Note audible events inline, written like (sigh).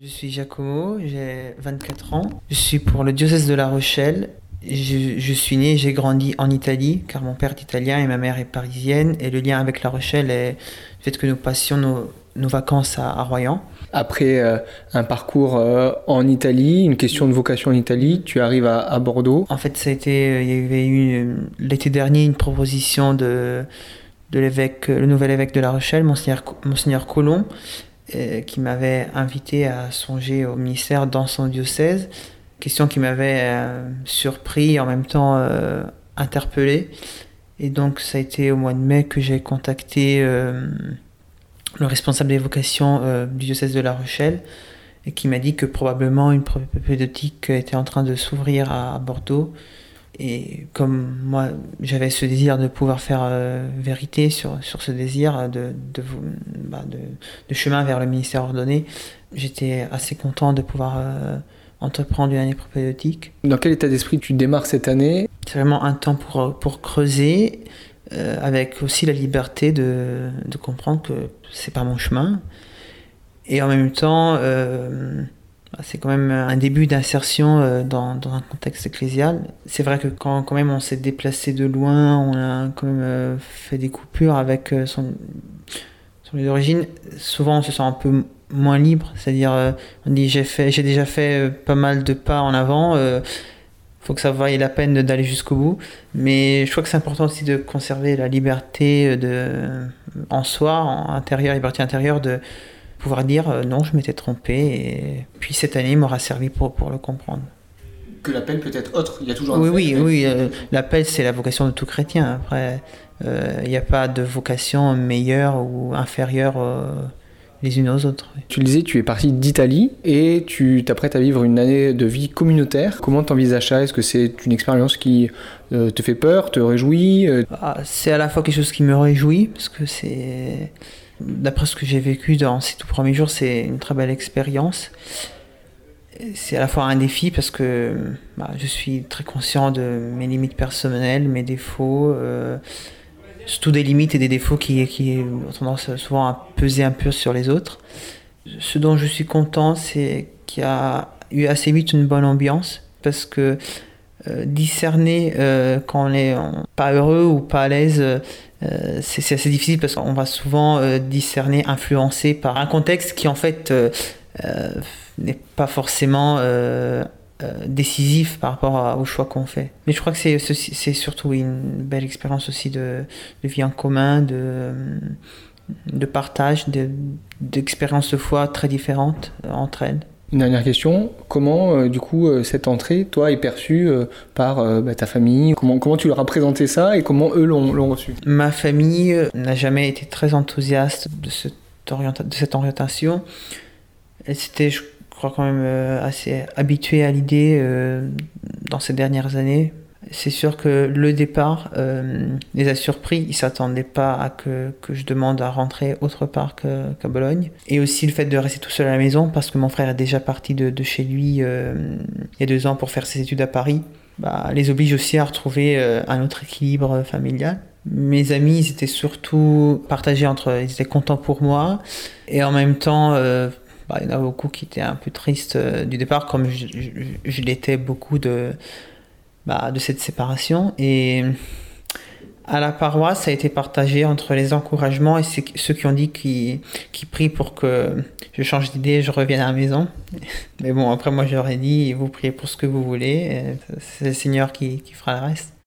Je suis Giacomo, j'ai 24 ans. Je suis pour le diocèse de La Rochelle. Je, suis né j'ai grandi en Italie, car mon père est italien et ma mère est parisienne. Et le lien avec La Rochelle est le fait que nous passions nos, vacances à, Royan. Après euh, un parcours euh, en Italie, une question de vocation en Italie, tu arrives à, Bordeaux. En fait, ça a été, euh, il y avait eu l'été dernier une proposition de, de l'évêque, le nouvel évêque de La Rochelle, Monseigneur, Monseigneur Colomb, qui m'avait invité à songer au ministère dans son diocèse. Question qui m'avait euh, surpris en même temps euh, interpellé. Et donc ça a été au mois de mai que j'ai contacté le responsable des vocations du diocèse de La Rochelle et qui m'a dit que probablement une propédeutique était en train de s'ouvrir à Bordeaux et comme moi, j'avais ce désir de pouvoir faire euh, vérité sur, sur ce désir de, de, bah, de, de, chemin vers le ministère ordonné, j'étais assez content de pouvoir euh, entreprendre une année propédeutique. Dans quel état d'esprit tu démarres cette année? C'est vraiment un temps pour, pour creuser, euh, avec aussi la liberté de, de comprendre que c'est pas mon chemin. Et en même temps, c'est quand même un début d'insertion euh, dans, dans, un contexte ecclésial. C'est vrai que quand, quand même on s'est déplacé de loin, on a quand même euh, fait des coupures avec euh, son, son lieu d'origine, souvent on se sent un peu moins libre. C'est-à-dire, on dit j'ai, fait, j'ai déjà fait pas mal de pas en avant, il faut que ça vaille la peine d'aller jusqu'au bout. Mais je crois que c'est important aussi de conserver la liberté de, en soi, en intérieur, liberté intérieure de pouvoir dire euh, non, je m'étais trompé. Et puis cette année m'aura servi pour, pour le comprendre. Que l'appel peut être autre, il y a toujours un Oui, oui, oui. Euh, l'appel, c'est la vocation de tout chrétien. Après, euh, il n'y a pas de vocation meilleure ou inférieure les unes aux autres. Tu le disais, tu es parti d'Italie et tu t'apprêtes à vivre une année de vie communautaire. Comment t'envisages ça? Est-ce que c'est une expérience qui te fait peur, te réjouit ah, C'est à la fois quelque chose qui me réjouit, parce que c'est D'après ce que j'ai vécu dans ces tout premiers jours, c'est une très belle expérience. C'est à la fois un défi parce que bah, je suis très conscient de mes limites personnelles, mes défauts, euh, surtout des limites et des défauts qui, qui ont tendance souvent à peser un peu sur les autres. Ce dont je suis content, c'est qu'il y a eu assez vite une bonne ambiance parce que euh, discerner euh, quand on n'est pas heureux ou pas à l'aise, euh, c'est assez difficile parce qu'on va souvent discerner, influencé par un contexte qui en fait n'est pas forcément décisif par rapport au choix qu'on fait. Mais je crois que c'est surtout une belle expérience aussi de, de, vie en commun, de, de partage, d'expériences de, de foi très différentes entre elles. Une dernière question, comment euh, du coup euh, cette entrée, toi, est perçue euh, par bah, ta famille? Comment, comment tu leur as présenté ça et comment eux l'ont reçu? Ma famille n'a jamais été très enthousiaste de cette, de cette orientation. Elle s'était, je crois, quand même assez habituée à l'idée dans ces dernières années. C'est sûr que le départ euh, les a surpris. Ils s'attendaient pas à que, je demande à rentrer autre part qu'à Bologne. Et aussi le fait de rester tout seul à la maison parce que mon frère est déjà parti de, chez lui euh, il y a deux ans pour faire ses études à Paris. Bah, les oblige aussi à retrouver euh, un autre équilibre familial. Mes amis, ils étaient surtout partagés entre, ils étaient contents pour moi et en même temps, bah, il y en a beaucoup qui étaient un peu tristes du départ, comme je, l'étais beaucoup de bah, de cette séparation. Et à la paroisse, ça a été partagé entre les encouragements et ceux qui ont dit qu'ils qui prient pour que je change d'idée je revienne à la maison. (laughs) Mais bon, après, moi, j'aurais dit, vous priez pour ce que vous voulez, c'est le Seigneur qui, qui fera le reste.